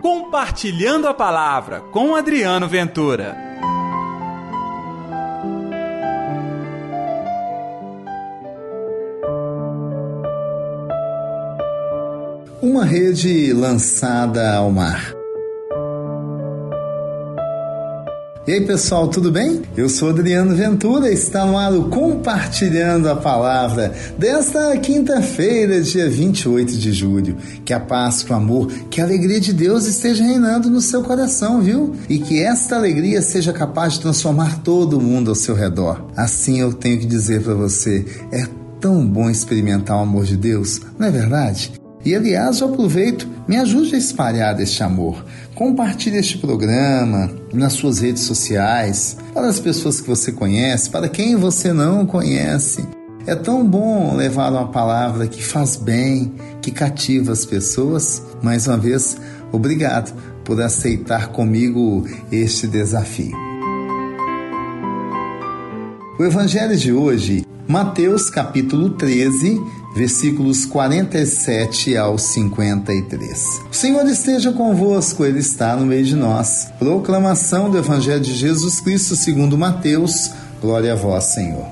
Compartilhando a Palavra com Adriano Ventura. Uma rede lançada ao mar. E aí pessoal, tudo bem? Eu sou Adriano Ventura, está no ar o Compartilhando a Palavra desta quinta-feira, dia 28 de julho. Que a paz, que o amor, que a alegria de Deus esteja reinando no seu coração, viu? E que esta alegria seja capaz de transformar todo mundo ao seu redor. Assim eu tenho que dizer para você, é tão bom experimentar o amor de Deus, não é verdade? E aliás, eu aproveito, me ajude a espalhar este amor. Compartilhe este programa nas suas redes sociais, para as pessoas que você conhece, para quem você não conhece. É tão bom levar uma palavra que faz bem, que cativa as pessoas. Mais uma vez, obrigado por aceitar comigo este desafio. O evangelho de hoje, Mateus capítulo 13, versículos 47 ao 53. O Senhor esteja convosco, Ele está no meio de nós. Proclamação do Evangelho de Jesus Cristo segundo Mateus. Glória a vós, Senhor.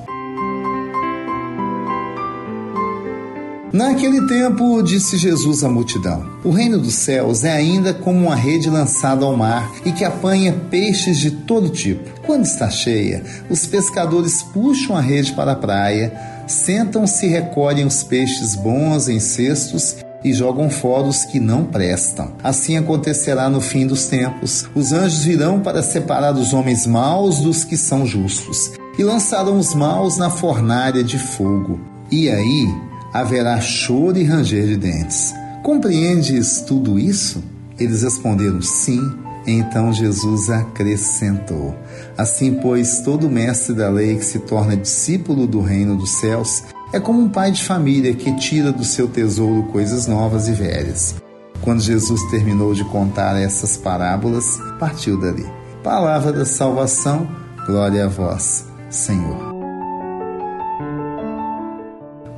Naquele tempo, disse Jesus à multidão: O reino dos céus é ainda como uma rede lançada ao mar e que apanha peixes de todo tipo. Quando está cheia, os pescadores puxam a rede para a praia sentam-se e recolhem os peixes bons em cestos e jogam fora os que não prestam. Assim acontecerá no fim dos tempos. Os anjos virão para separar os homens maus dos que são justos e lançarão os maus na fornalha de fogo. E aí haverá choro e ranger de dentes. Compreendes tudo isso? Eles responderam sim. Então Jesus acrescentou: Assim, pois, todo mestre da lei que se torna discípulo do reino dos céus é como um pai de família que tira do seu tesouro coisas novas e velhas. Quando Jesus terminou de contar essas parábolas, partiu dali. Palavra da salvação, glória a vós, Senhor.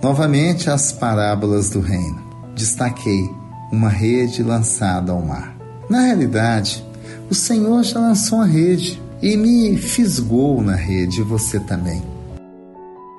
Novamente as parábolas do reino. Destaquei uma rede lançada ao mar. Na realidade, o Senhor já lançou a rede e me fisgou na rede, você também.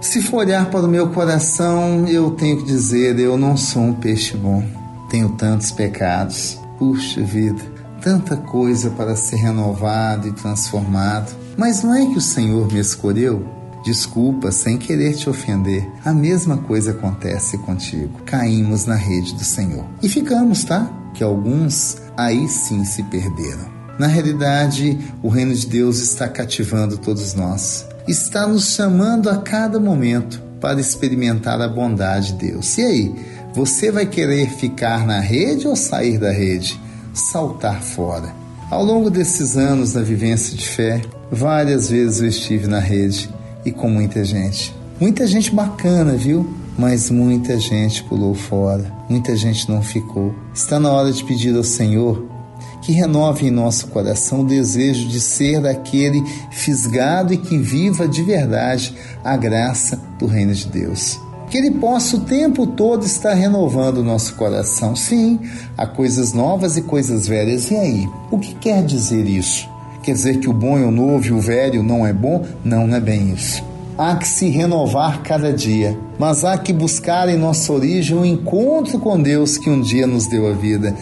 Se for olhar para o meu coração, eu tenho que dizer: eu não sou um peixe bom. Tenho tantos pecados. Puxa vida, tanta coisa para ser renovado e transformado. Mas não é que o Senhor me escolheu? Desculpa, sem querer te ofender. A mesma coisa acontece contigo. Caímos na rede do Senhor. E ficamos, tá? Que alguns aí sim se perderam. Na realidade, o reino de Deus está cativando todos nós, está nos chamando a cada momento para experimentar a bondade de Deus. E aí, você vai querer ficar na rede ou sair da rede? Saltar fora. Ao longo desses anos da vivência de fé, várias vezes eu estive na rede e com muita gente. Muita gente bacana, viu? Mas muita gente pulou fora, muita gente não ficou. Está na hora de pedir ao Senhor que renove em nosso coração o desejo de ser daquele fisgado e que viva de verdade a graça do reino de Deus. Que Ele possa o tempo todo estar renovando o nosso coração. Sim, há coisas novas e coisas velhas. E aí? O que quer dizer isso? Quer dizer que o bom é o novo e o velho não é bom? Não, não é bem isso. Há que se renovar cada dia, mas há que buscar em nossa origem o um encontro com Deus que um dia nos deu a vida.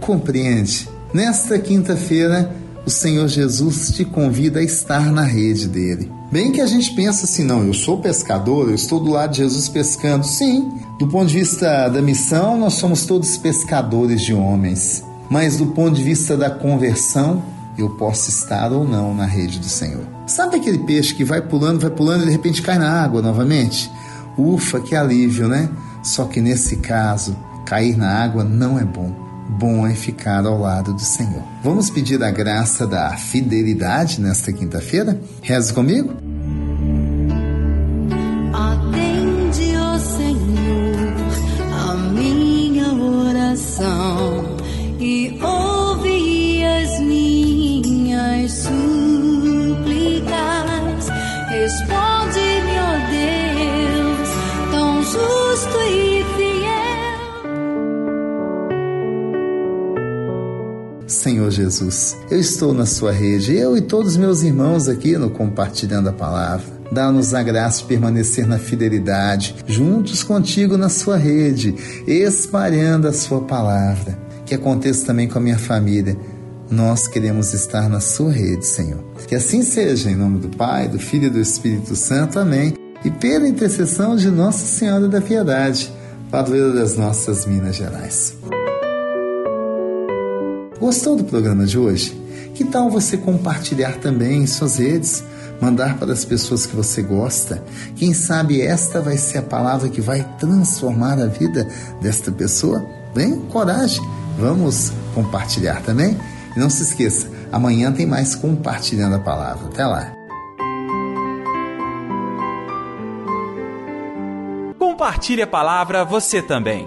Compreende? Nesta quinta-feira, o Senhor Jesus te convida a estar na rede dele. Bem que a gente pensa assim, não, eu sou pescador, eu estou do lado de Jesus pescando. Sim, do ponto de vista da missão, nós somos todos pescadores de homens. Mas do ponto de vista da conversão, eu posso estar ou não na rede do Senhor. Sabe aquele peixe que vai pulando, vai pulando e de repente cai na água novamente? Ufa, que alívio, né? Só que nesse caso, cair na água não é bom bom é ficar ao lado do Senhor. Vamos pedir a graça da fidelidade nesta quinta-feira? Reze comigo? Senhor Jesus. Eu estou na sua rede, eu e todos meus irmãos aqui no Compartilhando a Palavra. Dá-nos a graça de permanecer na fidelidade, juntos contigo na sua rede, espalhando a sua palavra. Que aconteça também com a minha família. Nós queremos estar na sua rede, Senhor. Que assim seja, em nome do Pai, do Filho e do Espírito Santo. Amém. E pela intercessão de Nossa Senhora da Piedade, padroeira das nossas Minas Gerais. Gostou do programa de hoje? Que tal você compartilhar também em suas redes? Mandar para as pessoas que você gosta? Quem sabe esta vai ser a palavra que vai transformar a vida desta pessoa? Vem, coragem, vamos compartilhar também? E não se esqueça, amanhã tem mais compartilhando a palavra. Até lá! Compartilhe a palavra você também.